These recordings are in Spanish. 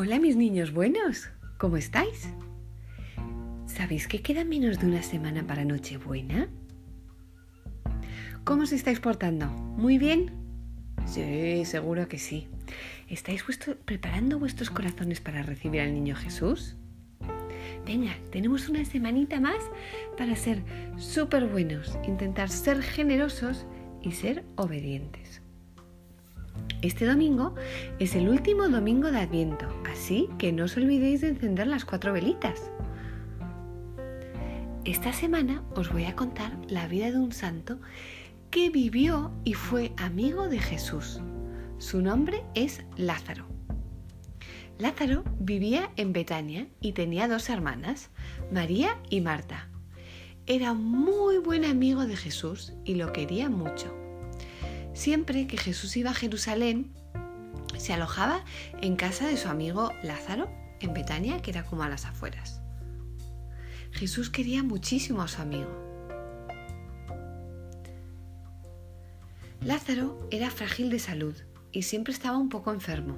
Hola mis niños buenos, ¿cómo estáis? ¿Sabéis que queda menos de una semana para Nochebuena? ¿Cómo os estáis portando? ¿Muy bien? Sí, seguro que sí. ¿Estáis preparando vuestros corazones para recibir al niño Jesús? Venga, tenemos una semanita más para ser súper buenos, intentar ser generosos y ser obedientes. Este domingo es el último domingo de Adviento, así que no os olvidéis de encender las cuatro velitas. Esta semana os voy a contar la vida de un santo que vivió y fue amigo de Jesús. Su nombre es Lázaro. Lázaro vivía en Betania y tenía dos hermanas, María y Marta. Era muy buen amigo de Jesús y lo quería mucho. Siempre que Jesús iba a Jerusalén, se alojaba en casa de su amigo Lázaro, en Betania, que era como a las afueras. Jesús quería muchísimo a su amigo. Lázaro era frágil de salud y siempre estaba un poco enfermo.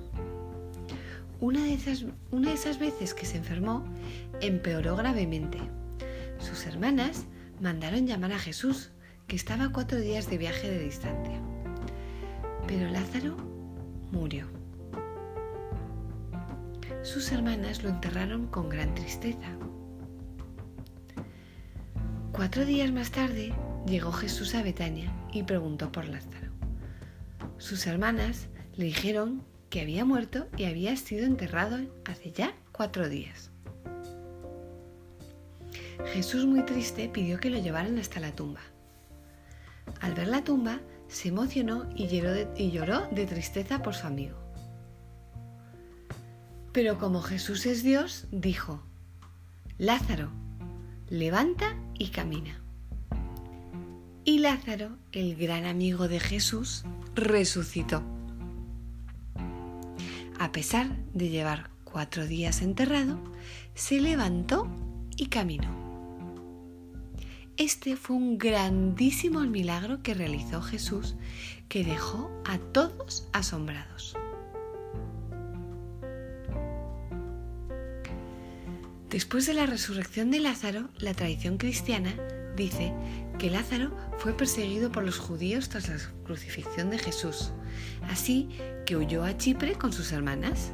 Una de, esas, una de esas veces que se enfermó, empeoró gravemente. Sus hermanas mandaron llamar a Jesús, que estaba cuatro días de viaje de distancia. Pero Lázaro murió. Sus hermanas lo enterraron con gran tristeza. Cuatro días más tarde llegó Jesús a Betania y preguntó por Lázaro. Sus hermanas le dijeron que había muerto y había sido enterrado hace ya cuatro días. Jesús muy triste pidió que lo llevaran hasta la tumba. Al ver la tumba, se emocionó y lloró, de, tristeza por su amigo. Pero como Jesús es Dios, dijo, Lázaro, levanta y camina. Y Lázaro, el gran amigo de Jesús, resucitó. A pesar de llevar cuatro días enterrado, se levantó y caminó. Este fue un grandísimo milagro que realizó Jesús que dejó a todos asombrados. Después de la resurrección de Lázaro, la tradición cristiana dice que Lázaro fue perseguido por los judíos tras la crucifixión de Jesús, así que huyó a Chipre con sus hermanas.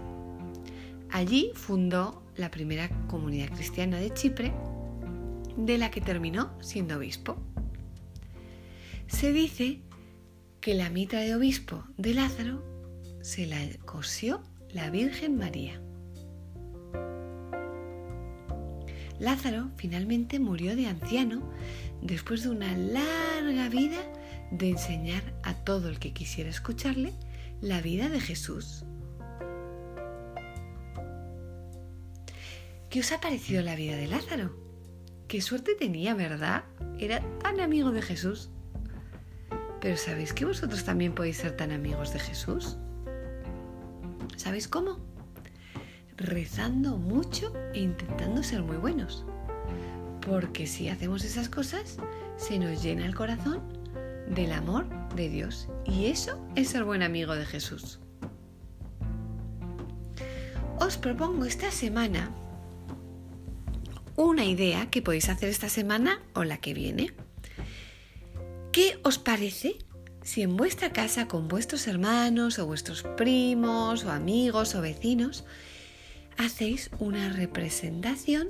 Allí fundó la primera comunidad cristiana de Chipre de la que terminó siendo obispo. Se dice que la mitra de obispo de Lázaro se la cosió la Virgen María. Lázaro finalmente murió de anciano después de una larga vida de enseñar a todo el que quisiera escucharle la vida de Jesús. ¿Qué os ha parecido la vida de Lázaro? Qué suerte tenía, ¿verdad? Era tan amigo de Jesús. Pero ¿sabéis que vosotros también podéis ser tan amigos de Jesús? ¿Sabéis cómo? Rezando mucho e intentando ser muy buenos. Porque si hacemos esas cosas, se nos llena el corazón del amor de Dios. Y eso es ser buen amigo de Jesús. Os propongo esta semana una idea que podéis hacer esta semana o la que viene. ¿Qué os parece si en vuestra casa con vuestros hermanos o vuestros primos o amigos o vecinos hacéis una representación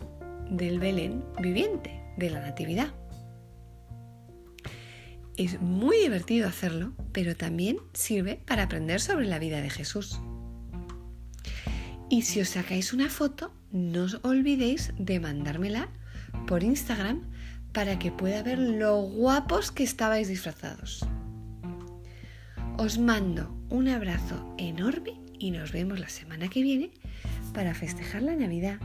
del Belén viviente, de la Natividad? Es muy divertido hacerlo, pero también sirve para aprender sobre la vida de Jesús. Y si os sacáis una foto, no os olvidéis de mandármela por Instagram para que pueda ver lo guapos que estabais disfrazados. Os mando un abrazo enorme y nos vemos la semana que viene para festejar la Navidad.